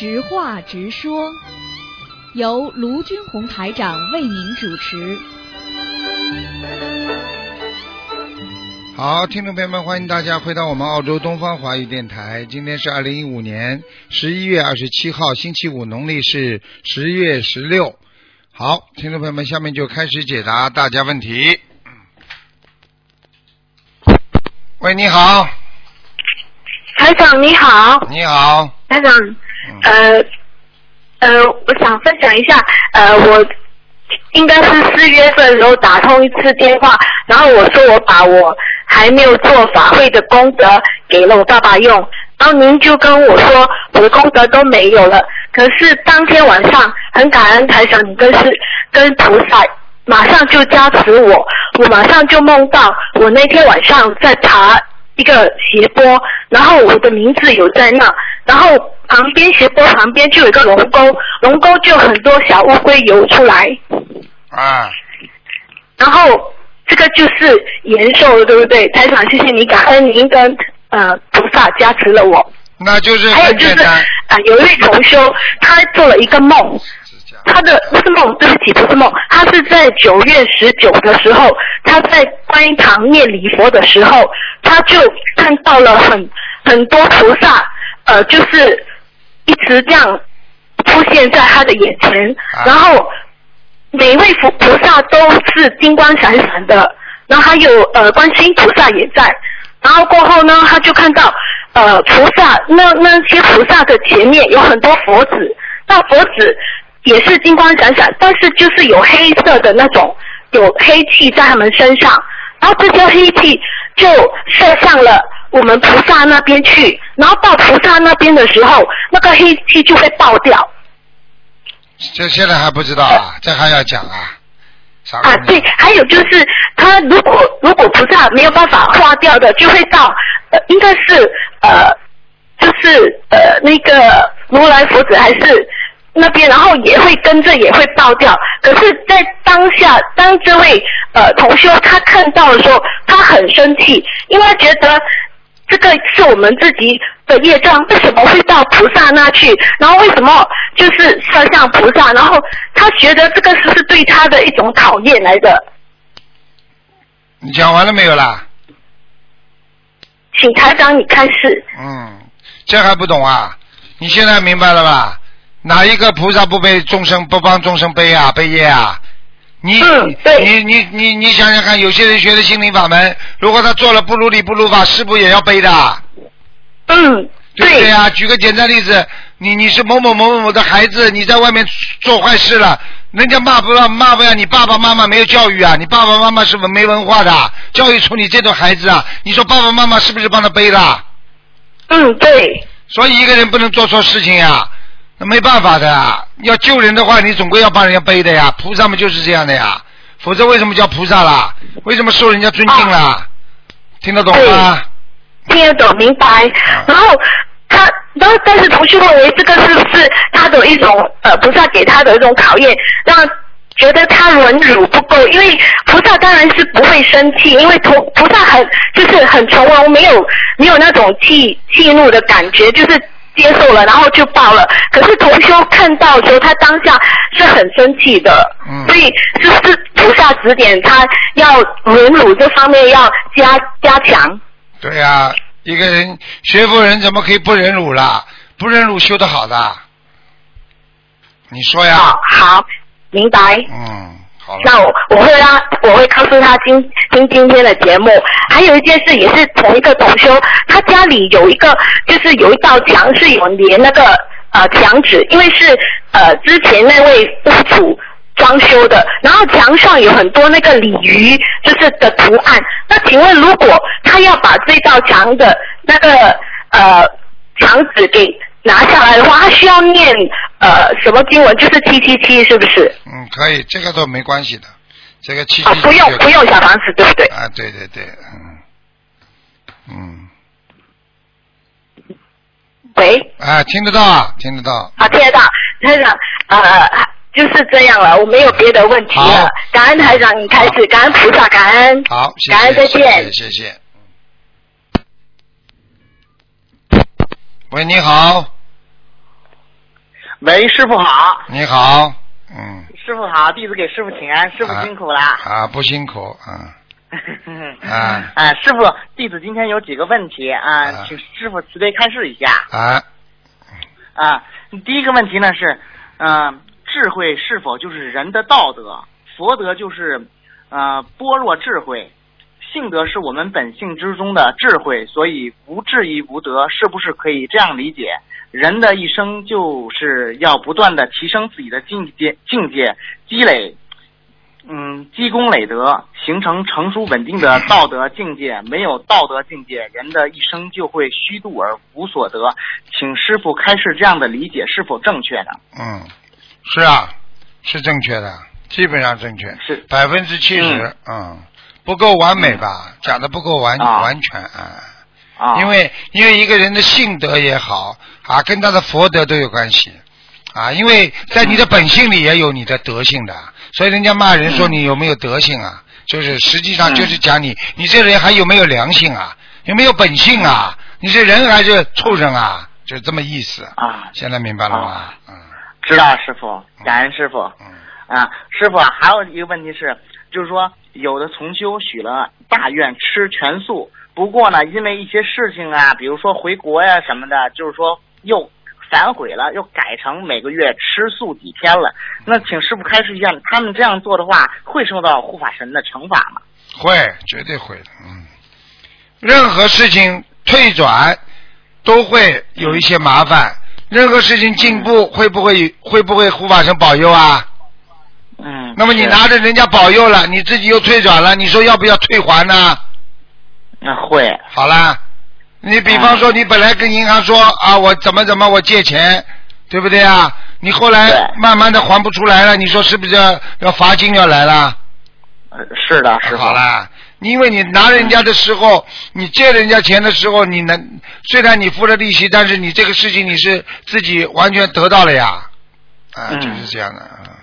直话直说，由卢军红台长为您主持。好，听众朋友们，欢迎大家回到我们澳洲东方华语电台。今天是二零一五年十一月二十七号，星期五，农历是十月十六。好，听众朋友们，下面就开始解答大家问题。喂，你好，台长你好，你好，台长，呃呃，我想分享一下，呃，我应该是四月份的时候打通一次电话，然后我说我把我还没有做法会的功德给了我爸爸用，然后您就跟我说我的功德都没有了，可是当天晚上很感恩台长，你跟是跟菩萨马上就加持我，我马上就梦到我那天晚上在爬一个斜坡，然后我的名字有在那，然后旁边斜坡旁边就有一个龙沟，龙沟就很多小乌龟游出来，啊，然后这个就是延寿了，对不对？台长，谢谢你，感恩您跟呃菩萨加持了我。那就是还有就是。啊、有一位同修，他做了一个梦，他的不是梦，对不起，不是梦，他是在九月十九的时候，他在观音堂念礼佛的时候，他就看到了很很多菩萨，呃，就是一直这样出现在他的眼前，啊。然后每位佛菩萨都是金光闪闪的，然后还有呃观世音菩萨也在，然后过后呢，他就看到呃菩萨那那些菩萨的前面有很多佛子，那佛子也是金光闪闪，但是就是有黑色的那种有黑气在他们身上，然后这些黑气就射向了我们菩萨那边去，然后到菩萨那边的时候，那个黑气就会爆掉。这现在还不知道啊，这还要讲啊？啊，对，还有就是，他如果如果菩萨没有办法化掉的，就会到呃，应该是呃，就是呃那个如来佛子还是那边，然后也会跟着也会爆掉。可是，在当下，当这位呃同修他看到的时候，他很生气，因为他觉得这个是我们自己的业障，为什么会到菩萨那去？然后为什么就是射向菩萨？然后他觉得这个是是对他的一种考验来的。你讲完了没有啦？请台长你开始。嗯，这还不懂啊？你现在明白了吧？哪一个菩萨不被众生不帮众生背啊背业啊？你、嗯你你你你想想看，有些人学的心灵法门，如果他做了不如理不如法，师傅也要背的，嗯，对不对呀、举个简单例子，你你是某某某某某的孩子，你在外面做坏事了，人家骂不让骂不要你爸爸妈妈没有教育啊，你爸爸妈妈是不是没文化的，教育出你这种孩子啊？你说爸爸妈妈是不是帮他背的？嗯，对，所以一个人不能做错事情呀，那没办法的啊。要救人的话，你总归要帮人家背的呀。菩萨们就是这样的呀，否则为什么叫菩萨啦？为什么受人家尊敬啦？听得懂吗？听得懂明白。然后他，然后但是同学认为这个是不是他的一种呃菩萨给他的一种考验，让觉得他忍辱不够？因为菩萨当然是不会生气，因为菩菩萨很就是很从容，没有没有那种气气怒的感觉，就是。接受了，然后就报了。可是同修看到的时候，他当下是很生气的，嗯所以是是菩萨指点他要忍辱这方面要加加强？对呀、一个人学佛人怎么可以不忍辱啦？不忍辱修得好的，你说呀？好，好，明白。嗯。那我我会让我会告诉他今听今天的节目。还有一件事也是同一个同修，他家里有一个就是有一道墙是有连那个呃墙纸，因为是呃之前那位屋主装修的，然后墙上有很多那个鲤鱼就是的图案。那请问如果他要把这道墙的那个呃墙纸给拿下来的话，他需要念呃什么经文？就是七七七，是不是？嗯，可以，这个都没关系的，这个七七哦，不用不用小房子，对不对？啊，对对对，嗯，嗯，喂，啊，听得到啊，听得到，好，听得到，台长，呃，就是这样了，我没有别的问题了。感恩台长，你开始，感恩菩萨，感恩，好，谢感恩，再谢，见谢。谢，谢谢。喂，你好，喂，师傅好。你好，嗯。师傅好，弟子给师傅请安，师傅辛苦了。啊，不辛苦，嗯。啊。啊，师傅，弟子今天有几个问题啊，请师傅慈悲开示一下。啊。啊，第一个问题呢是，嗯，智慧是否就是人的道德？佛德就是呃般若智慧，性德是我们本性之中的智慧，所以无智亦无德，是不是可以这样理解？人的一生就是要不断的提升自己的境界，境界积累，嗯，积功累德，形成成熟稳定的道德境界。没有道德境界，人的一生就会虚度而无所得。请师傅开示这样的理解是否正确的？嗯，是啊，是正确的，基本上正确，是百分之七十，嗯，不够完美吧？讲的不够完完全啊。因为因为一个人的性德也好啊，跟他的佛德都有关系啊。因为在你的本性里也有你的德性的，所以人家骂人说你有没有德性啊，就是实际上就是讲你你这人还有没有良心啊，有没有本性啊？你是人还是畜生啊？就这么意思啊。现在明白了吗？嗯，知道师傅，感恩师傅。嗯啊，师傅还有一个问题是，就是说有的重修许了大愿吃全素。不过呢，因为一些事情啊，比如说回国呀什么的，就是说又反悔了，又改成每个月吃素几天了。那请师傅开示一下，他们这样做的话，会受到护法神的惩罚吗？会，绝对会的。嗯，任何事情退转都会有一些麻烦，任何事情进步会不会会不会护法神保佑啊？嗯。那么你拿着人家保佑了，你自己又退转了，你说要不要退还呢？那会好啦，你比方说，你本来跟银行说啊，我怎么怎么我借钱，对不对啊？你后来慢慢的还不出来了，你说是不是要罚金要来了？是的，是好啦，因为你拿人家的时候，你借人家钱的时候，你能虽然你付了利息，但是你这个事情你是自己完全得到了呀，啊，就是这样的啊。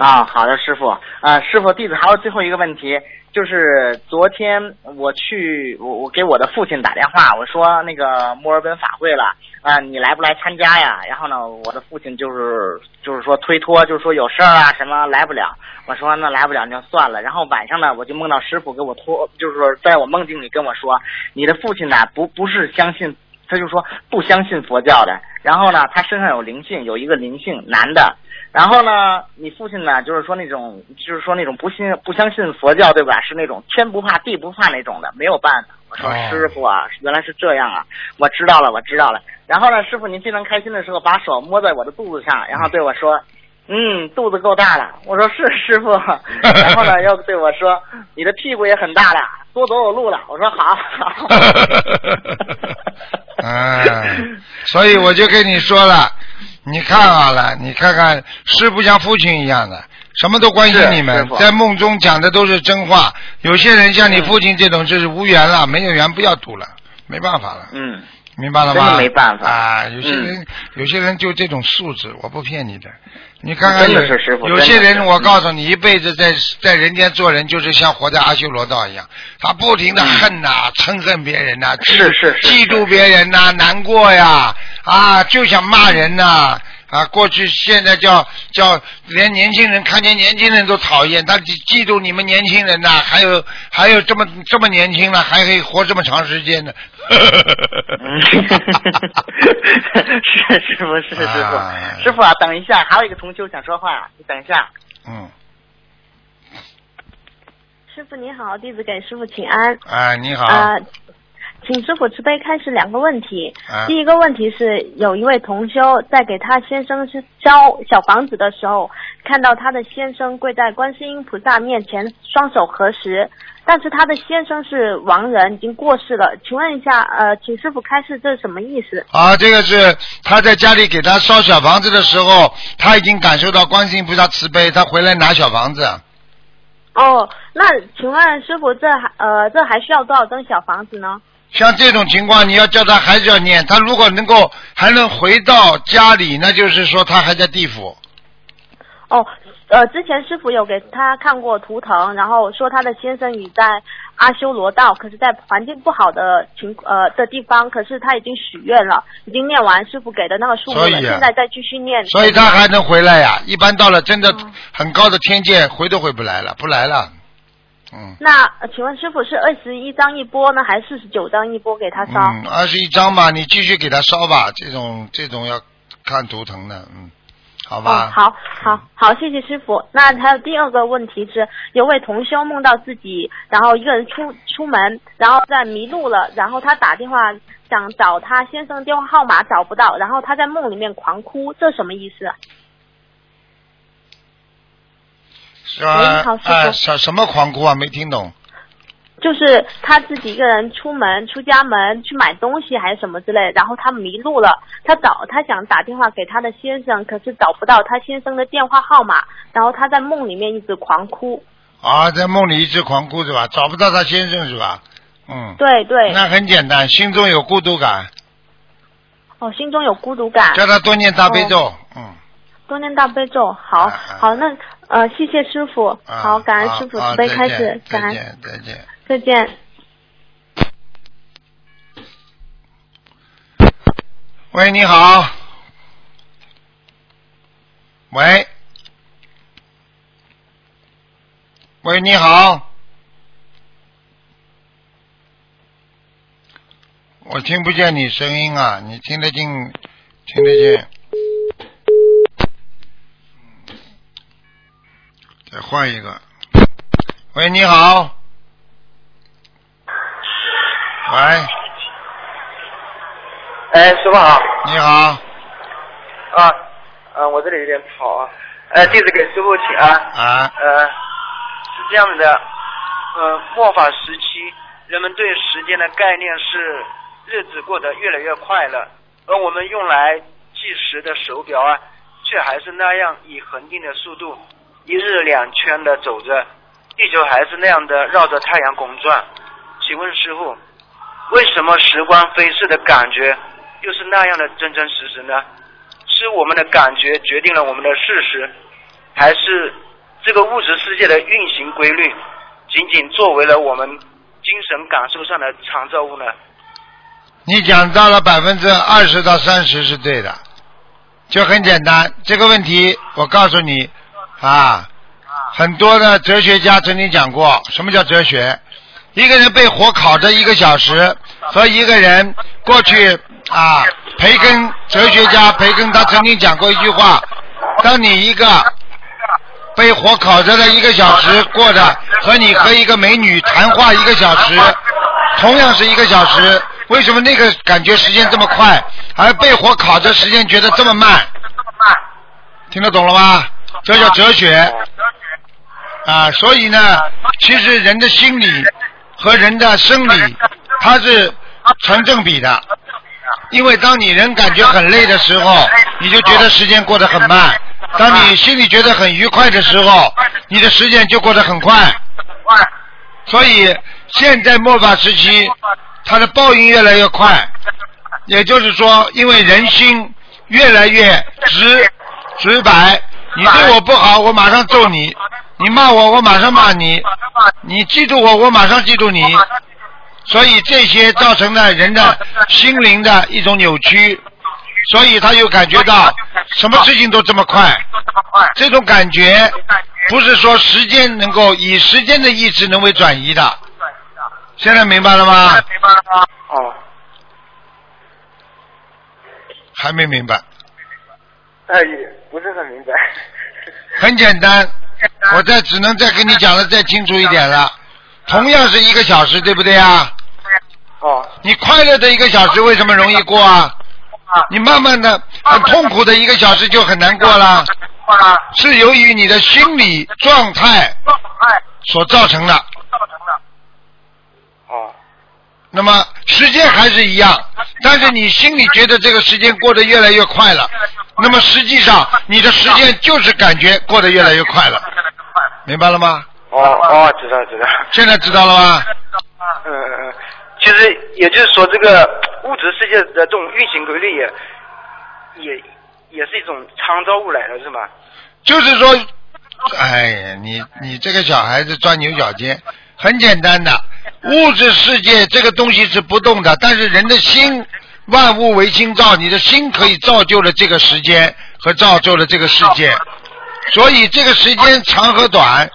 啊，好的，师傅啊，师傅，弟子还有最后一个问题。就是昨天我去，我我给我的父亲打电话，我说那个墨尔本法会了啊，你来不来参加呀？然后呢，我的父亲就是就是说推脱，就是说有事儿啊什么来不了。我说那来不了就算了。然后晚上呢，我就梦到师傅给我托，就是说在我梦境里跟我说，你的父亲呢不不是相信，他就说不相信佛教的。然后呢，他身上有灵性，有一个灵性男的。然后呢，你父亲呢，就是说那种，就是说那种不信、不相信佛教，对吧？是那种天不怕地不怕那种的，没有办法。我说师傅啊，原来是这样啊，我知道了，我知道了。然后呢，师傅您非常开心的时候，把手摸在我的肚子上，然后对我说：“嗯，肚子够大了。”我说是师傅。然后呢，又对我说：“你的屁股也很大了，多走走路了。”我说好。嗯，所以我就跟你说了。你看好了，你看看师傅像父亲一样的，什么都关心你们，在梦中讲的都是真话。有些人像你父亲这种，就是无缘了，没有缘不要赌了，没办法了。嗯，明白了吗？没办法啊！有些人，有些人就这种素质，我不骗你的。你看看，有有些人，我告诉你，一辈子在在人间做人，就是像活在阿修罗道一样，他不停的恨呐，憎恨别人呐，是是嫉妒别人呐，难过呀，啊，就想骂人呐，啊，过去现在叫叫连年轻人看见年轻人都讨厌，他嫉嫉妒你们年轻人呐，还有还有这么这么年轻了，还可以活这么长时间呢。是师傅是师傅师傅啊，等一下，还有一个同修想说话，你等一下。嗯。师傅你好，弟子给师傅请安。哎，你好。啊，请师傅慈悲开始两个问题。第一个问题是，有一位同修在给他先生是交小房子的时候，看到他的先生跪在观世音菩萨面前，双手合十。但是他的先生是亡人，已经过世了。请问一下，呃，请师傅开示，这是什么意思？啊，这个是他在家里给他烧小房子的时候，他已经感受到观世音菩萨慈悲，他回来拿小房子。哦，那请问师傅，这还呃，这还需要多少张小房子呢？像这种情况，你要叫他还是要念？他如果能够还能回到家里，那就是说他还在地府。哦。呃，之前师傅有给他看过图腾，然后说他的先生已在阿修罗道，可是在环境不好的情呃的地方，可是他已经许愿了，已经念完师傅给的那个数目了，现在再继续念。所以他还能回来呀。一般到了真的很高的天界，回都回不来了，不来了。嗯那、呃请问师傅是二十一张一波呢，还是四十九张一波给他烧？嗯，二十一张吧，你继续给他烧吧。这种这种要看图腾的，嗯，好吧。哦，好，好，好，谢谢师傅。那还有第二个问题是，有位同修梦到自己，然后一个人出出门，然后在迷路了，然后他打电话想找他先生电话号码找不到，然后他在梦里面狂哭，这什么意思啊？是吧？喂好师傅哎，什什么狂哭啊？没听懂。就是他自己一个人出门出家门去买东西还是什么之类，然后他迷路了，他找他想打电话给他的先生，可是找不到他先生的电话号码，然后他在梦里面一直狂哭。啊，在梦里一直狂哭是吧？找不到他先生是吧？嗯。对对，那很简单，心中有孤独感，哦，心中有孤独感。叫他多念大悲咒。嗯。多念大悲咒，好，啊啊好，那呃，谢谢师傅，啊好，感恩师傅啊慈悲开始，感恩，再见，再见。再见。喂，你好。喂。喂，你好。我听不见你声音啊，你听得进，听得见。再换一个。喂，你好。喂，哎，师傅好。你好。啊，啊、我这里有点吵啊。呃，弟子给师傅请安。啊。呃，是这样的，呃，末法时期，人们对时间的概念是日子过得越来越快了，而我们用来计时的手表啊，却还是那样以恒定的速度，一日两圈的走着，地球还是那样的绕着太阳公转。请问师傅，为什么时光飞逝的感觉又是那样的真真实实呢？是我们的感觉决定了我们的事实，还是这个物质世界的运行规律仅仅作为了我们精神感受上的参照物呢？你讲到了百分之二十到三十是对的，就很简单。这个问题我告诉你啊，很多的哲学家曾经讲过，什么叫哲学？一个人被火烤着一个小时，和一个人过去啊，培根哲学家培根他曾经讲过一句话：当你一个被火烤着的一个小时过的，和你和一个美女谈话一个小时，同样是一个小时，为什么那个感觉时间这么快，而被火烤着时间觉得这么慢？听得懂了吗？这叫哲学啊！所以呢，其实人的心理和人的生理，它是成正比的。因为当你人感觉很累的时候，你就觉得时间过得很慢；当你心里觉得很愉快的时候，你的时间就过得很快。所以现在末法时期，它的报应越来越快，也就是说，因为人心越来越直直白，你对我不好，我马上揍你；你骂我，我马上骂你；你嫉妒我，我马上嫉妒你。所以这些造成了人的心灵的一种扭曲，所以他又感觉到什么事情都这么快，这种感觉不是说时间能够以时间的意志能为转移的。现在明白了吗？哦，还没明白，哎，也不是很明白。很简单，我再只能再跟你讲的再清楚一点了。同样是一个小时，对不对啊？哦，你快乐的一个小时为什么容易过啊？你慢慢的 很痛苦的一个小时就很难过了，是由于你的心理状态所造成的造成的。哦，那么时间还是一样，但是你心里觉得这个时间过得越来越快了，那么实际上你的时间就是感觉过得越来越快了，明白了吗？哦哦，知道知道。现在知道了吗？嗯嗯嗯，其实也就是说，这个物质世界的这种运行规律也也也是一种参照物来的，是吗？就是说，哎呀，你你这个小孩子钻牛角尖，很简单的，物质世界这个东西是不动的，但是人的心，万物为心造，你的心可以造就了这个时间和造就了这个世界，所以这个时间长和短，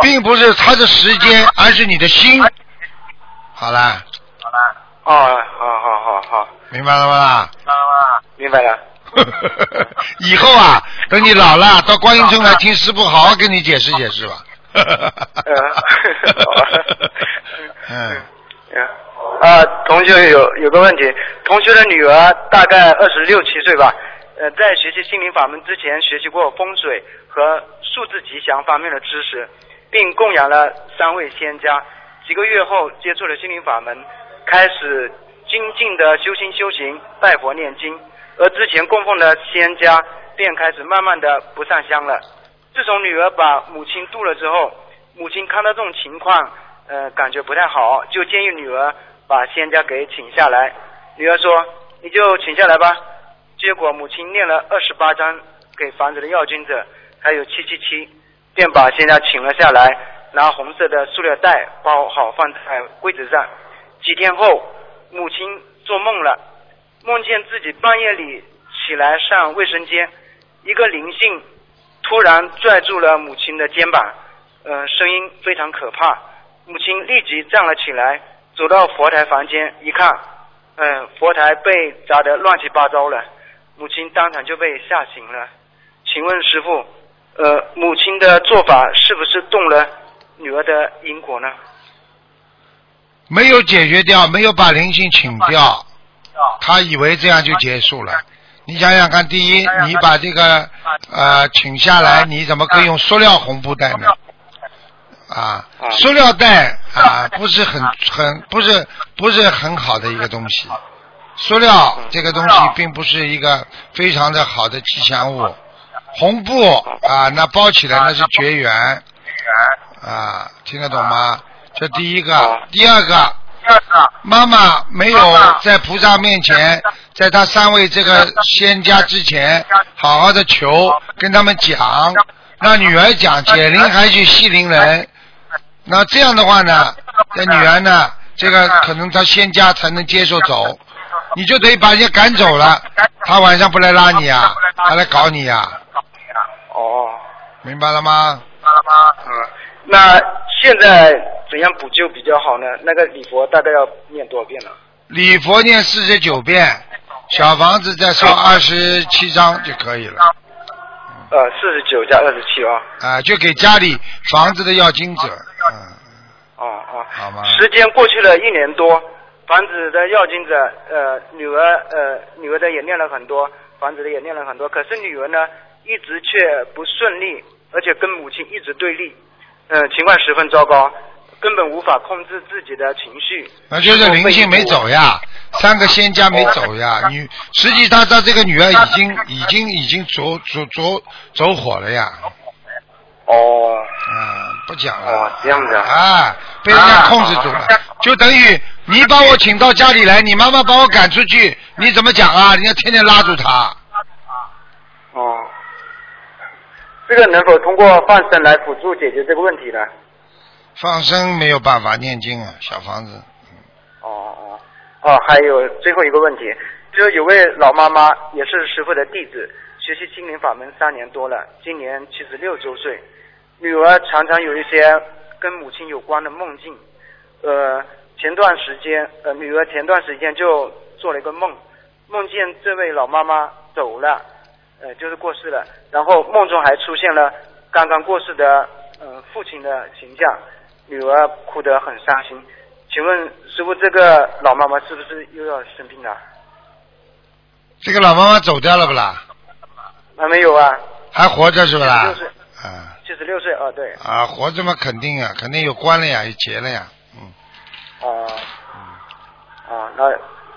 并不是它的时间，而是你的心。好了。好了。哦，好好好好。明白了吗？明白了。以后啊，等你老了，到观音村来听师傅好好跟你解释解释吧。嗯。嗯。啊，同学有有个问题，同学的女儿大概二十六七岁吧，呃，在学习心灵法门之前，学习过风水和数字吉祥方面的知识，并供养了三位仙家。几个月后，接触了心灵法门，开始精进的修心修行，拜佛念经。而之前供奉的仙家便开始慢慢的不上香了。自从女儿把母亲渡了之后，母亲看到这种情况，呃，感觉不太好，就建议女儿把仙家给请下来。女儿说：“你就请下来吧。”结果母亲念了二十八章给房子的要经者，还有七七七，便把仙家请了下来，拿红色的塑料袋包好放在柜子上。几天后，母亲做梦了。梦见自己半夜里起来上卫生间，一个灵性突然拽住了母亲的肩膀，呃，声音非常可怕。母亲立即站了起来，走到佛台房间一看，嗯，佛台被砸得乱七八糟了，母亲当场就被吓醒了。请问师傅，呃，母亲的做法是不是动了女儿的因果呢？没有解决掉，没有把灵性请掉。他以为这样就结束了，你想想看，第一，你把这个呃请下来，你怎么可以用塑料红布袋呢？啊，塑料袋啊，不是很很不是不是很好的一个东西。塑料这个东西并不是一个非常的好的吉祥物，红布啊，那包起来那是绝缘。啊，听得懂吗？这第一个，第二个。妈妈没有在菩萨面前，在他三位这个仙家之前，好好的求，跟他们讲，让女儿讲解铃还须系铃人。那这样的话呢，这女儿呢，这个可能他仙家才能接受走，你就得把人家赶走了。他晚上不来拉你啊，他来搞你呀。哦，明白了吗？明白了吗？嗯，那现在。怎样补救比较好呢？那个礼佛大概要念多少遍呢？礼佛念四十九遍，小房子再烧二十七张就可以了。呃，四十九加二十七啊。啊，就给家里房子的要金者。嗯。哦哦。好吗？时间过去了一年多，房子的要金者，呃，女儿呃，女儿的也念了很多，房子的也念了很多，可是女儿呢，一直却不顺利，而且跟母亲一直对立，嗯，情况十分糟糕。根本无法控制自己的情绪，那就是灵性没走呀，三个仙家没走呀。女实际上他这个女儿已经已经已经走走走走火了呀。哦。嗯，不讲了。哦，这样子啊。啊，被人家控制住了，就等于你把我请到家里来，你妈妈把我赶出去，你怎么讲啊？人家天天拉住他。哦。这个能否通过放生来辅助解决这个问题呢？放生没有办法念经啊，小房子。哦哦哦，还有最后一个问题，就是有位老妈妈也是师傅的弟子，学习心灵法门三年多了，今年七十六周岁，女儿常常有一些跟母亲有关的梦境。呃，前段时间，呃，女儿前段时间就做了一个梦，梦见这位老妈妈走了，呃，就是过世了，然后梦中还出现了刚刚过世的呃父亲的形象。女儿哭得很伤心，请问师傅，这个老妈妈是不是又要生病了？这个老妈妈走掉了不啦？还没有啊。还活着是不啦？啊。七十六岁啊，对。啊，活着嘛，肯定啊，肯定有关了呀，有结了呀，嗯。哦。嗯。啊，那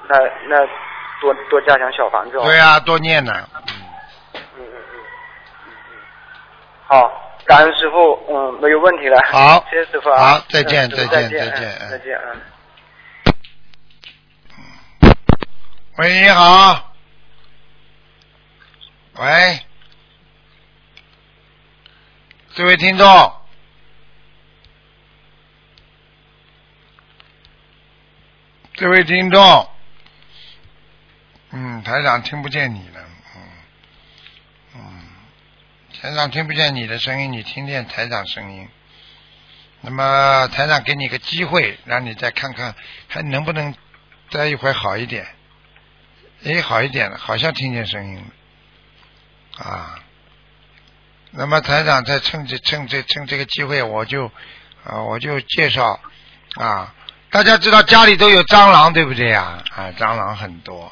那那多多加强小房子。对啊，多念呢。嗯嗯嗯嗯嗯。好。感恩师傅，嗯，没有问题了。好，谢谢师傅啊。好，再见，再见，再见，再见啊。喂，你好。喂。这位听众，这位听众，嗯，台长听不见你了，台长听不见你的声音，你听见台长声音。那么台长给你个机会，让你再看看还能不能待一会儿好一点。哎，好一点了，好像听见声音了啊。那么台长再趁这趁这趁这个机会，我就啊我就介绍啊，大家知道家里都有蟑螂对不对呀？啊，蟑螂很多。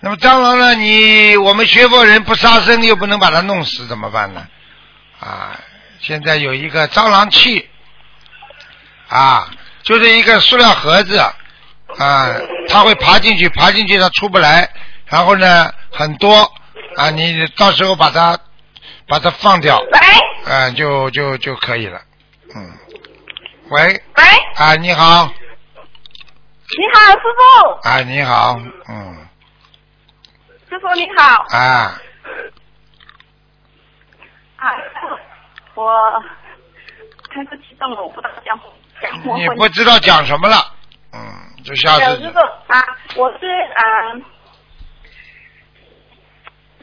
那么蟑螂呢？你我们学佛人不杀生，又不能把它弄死，怎么办呢？啊，现在有一个蟑螂器啊，就是一个塑料盒子啊，它会爬进去，爬进去它出不来。然后呢，很多啊，你到时候把它把它放掉，嗯，就就就可以了，嗯。喂。喂。啊，你好。你好，师傅。啊，你好，嗯。师傅你好。啊。啊，我太过激动了，我不知道讲讲你不知道讲什么了，嗯，就下次。师傅啊，我是啊。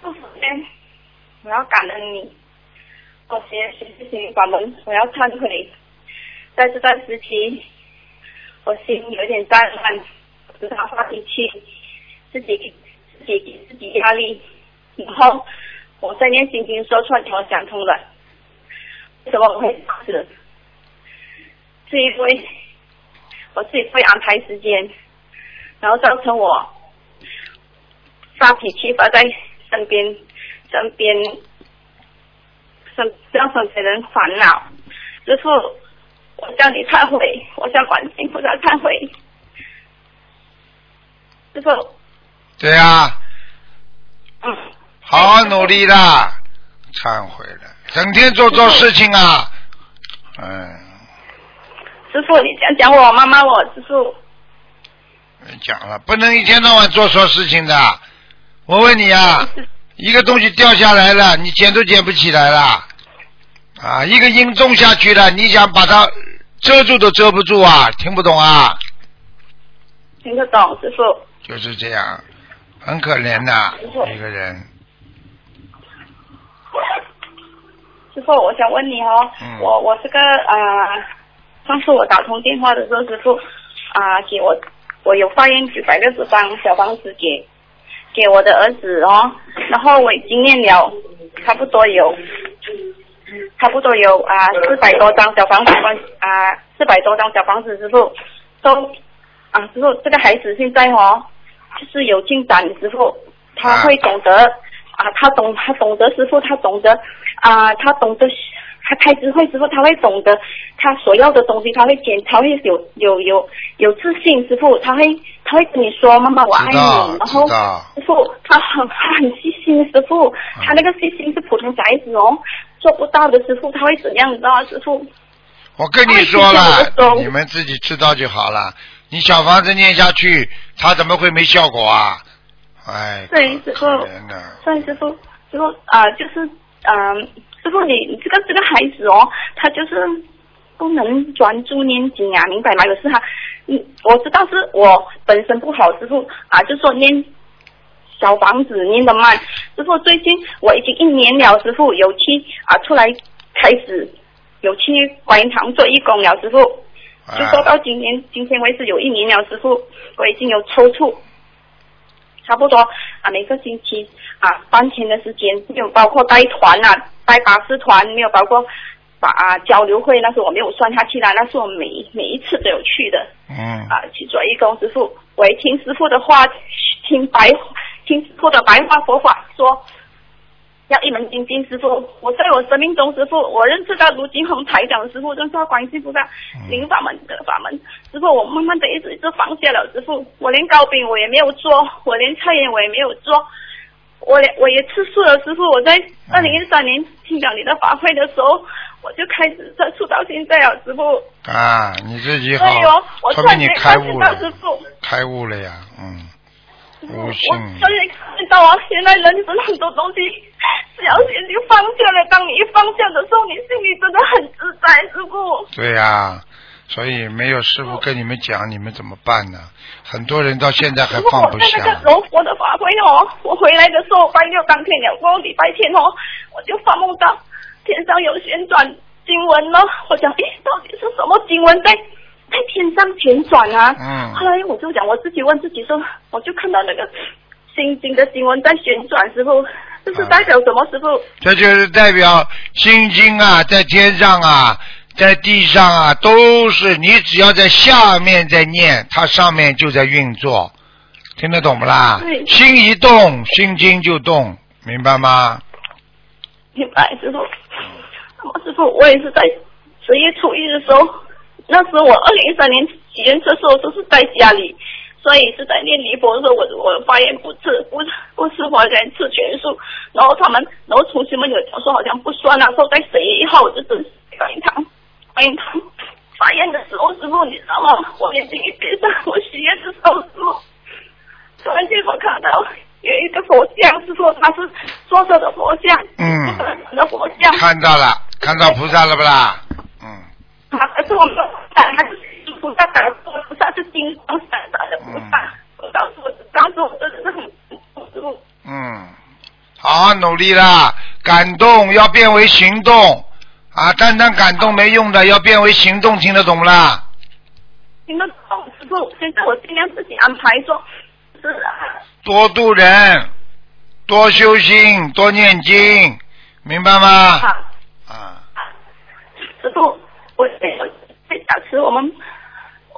首先，我要感恩你。我学习事情法门，我要忏悔。在这段时期，我心有点脏乱，时常发脾气，自己自己给自己压力。然后我在念心经说出来，我想通了。为什么我会这样？是因为我自己会安排时间，然后造成我发脾气发在。身边，身边，身让身边人烦恼。师傅，我向你忏悔，我向观世菩萨忏悔。师傅。对呀。嗯。好好努力啦，忏悔了，整天做错事情啊。嗯。师傅，你讲讲我妈妈，我师傅。讲了，不能一天到晚做错事情的。我问你啊，一个东西掉下来了，你捡都捡不起来了，啊，一个音种下去了，你想把它遮住都遮不住啊，听不懂啊？听得懂，师傅。就是这样，很可怜的一个人。师傅，我想问你哦，我我这个啊，上次我打通电话的时候，师傅啊，给我我有发言九百六十张小房子给。给我的儿子哦，然后我已经念了差不多有，差不多有啊四百多张小房子啊四百多张小房子之后，都啊之后这个孩子现在哦就是有进展之后，他会懂得啊他懂他懂得师傅他懂得啊他懂得。他开智慧之后，他会懂得他所要的东西，他会检，他会有有有有自信。师傅，他会他会跟你说：“妈妈，我爱你。”然后师傅，他很他很细心。师傅，他那个细心是普通小孩子哦做不到的。师傅，他会怎样？你知道吗？师傅，我跟你说了，你们自己知道就好了。你小房子念下去，他怎么会没效果啊？哎，对师傅，对师傅，师傅啊，就是嗯。师傅，你这个这个孩子哦，他就是不能专注念经啊，明白吗？有时他，嗯，我知道是我本身不好，师傅啊，就说念小房子念的慢。师傅，最近我已经一年了，师傅有去啊出来开始有去观音堂做义工了，师傅就说到今年今天为止有一年了，师傅我已经有抽搐。差不多啊，每个星期啊，半天的时间，没有包括带团啊，带巴士团，没有包括把啊交流会，那是我没有算下去的，那是我每每一次都有去的。嗯。啊，去做义工师傅，我也听师傅的话，听白听师傅的白话佛法说。要一门精进，师傅，我在我生命中，师傅，我认识到卢金红台长师傅，认识到关系菩萨，灵法门的法门，师傅，我慢慢的一直一直放下了，师傅，我连糕饼我也没有做，我连菜园我也没有做，我连我也吃素了，师傅，我在二零一三年听讲你的法会的时候，我就开始在素到现在了，师傅。啊，你自己好，说明你开悟了，开悟了呀，嗯。我所以看到啊，现在人生很多东西只要心就放下了。当你一放下的时候，你心里真的很自在，师傅。对呀、所以没有师傅跟你们讲，你们怎么办呢？很多人到现在还放不我在那下个。柔佛的法会哦，我回来的时候，拜六当天了，过礼拜天哦，我就发梦到天上有旋转经文呢。我想，诶，到底是什么经文在在天上旋转啊？嗯后来我就讲，我自己问自己说，我就看到那个心经的经文在旋转，时候，这是代表什么？师傅？这就是代表心经啊，在天上啊，在地上啊，都是你只要在下面在念，它上面就在运作，听得懂不啦对？心一动，心经就动，明白吗？明白，师傅。那么师傅，我也是在十月初一的时候，那时候我二零一三年体验车的时候都是在家里，所以是在念离佛的时候，我我发现不吃不不吃活人吃全素，然后他们然后同学们有讲说好像不酸啊，说在十一一号我就真是观音堂观音堂发现的时候，师傅你知道吗？我眼睛一闭上，我许愿的时候，师傅突然间我看到有一个佛像，是说他是坐着的佛像，嗯，的佛像，看到了，看到菩萨了不啦？嗯，啊，可是我们还是菩萨打菩萨是金光闪闪的菩萨，我当时我，当时我真的是很嗯，好好努力啦！感动要变为行动啊，单单感动没用的，要变为行动，听得懂不啦？听得懂师傅，现在我尽量自己安排说，是啊，多度人，多修心，多念经，明白吗？好，啊，师傅，我在加持我们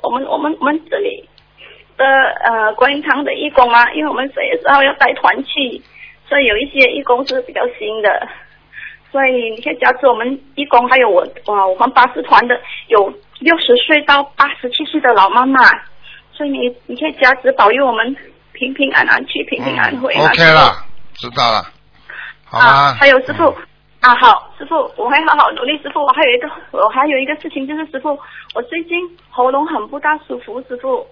我们我们我们这里的呃观音堂的义工啊，因为我们十月十号要带团去，所以有一些义工是比较新的，所以你可以加持我们义工，还有我啊我们巴士团的有六十岁到八十七岁的老妈妈，所以你你可以加持保佑我们平平安安去，平平安回。嗯，OK 了，知道了，好啊，还有师傅、啊，好，师傅，我会好好努力。师傅，我还有一个，我还有一个事情就是师傅，我最近喉咙很不大舒服，师傅。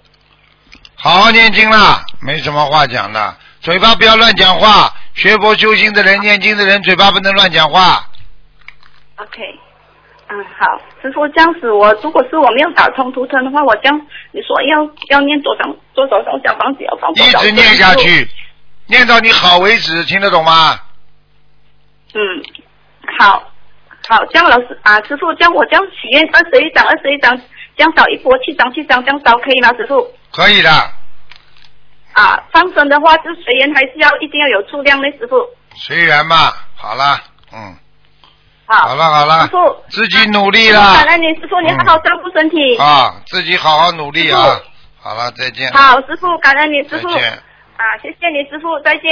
好好念经啦，没什么话讲的，嘴巴不要乱讲话。学佛修心的人，念经的人，嘴巴不能乱讲话。OK，嗯，好，师傅，这样子我如果是我没有打通图腾的话，我这样你说要要念多少多少张小房子要放多少？一直念下去，念到你好为止，听得懂吗？嗯，好，好，这样老师啊，师傅，这样我这样许愿二十一张，二十一张，这样少一波七张，七张这样少可以吗，师傅？可以的，啊，放生的话就随缘，还是要一定要有数量的，师傅。随缘嘛。好了，嗯，好，好了好了师傅，自己努力啦感啦。恩你，师傅，你好好照顾身体。啊，自己好好努力啊。好了，再见。好，师傅，感恩你，师傅。再见。啊，谢谢你，师傅，再见。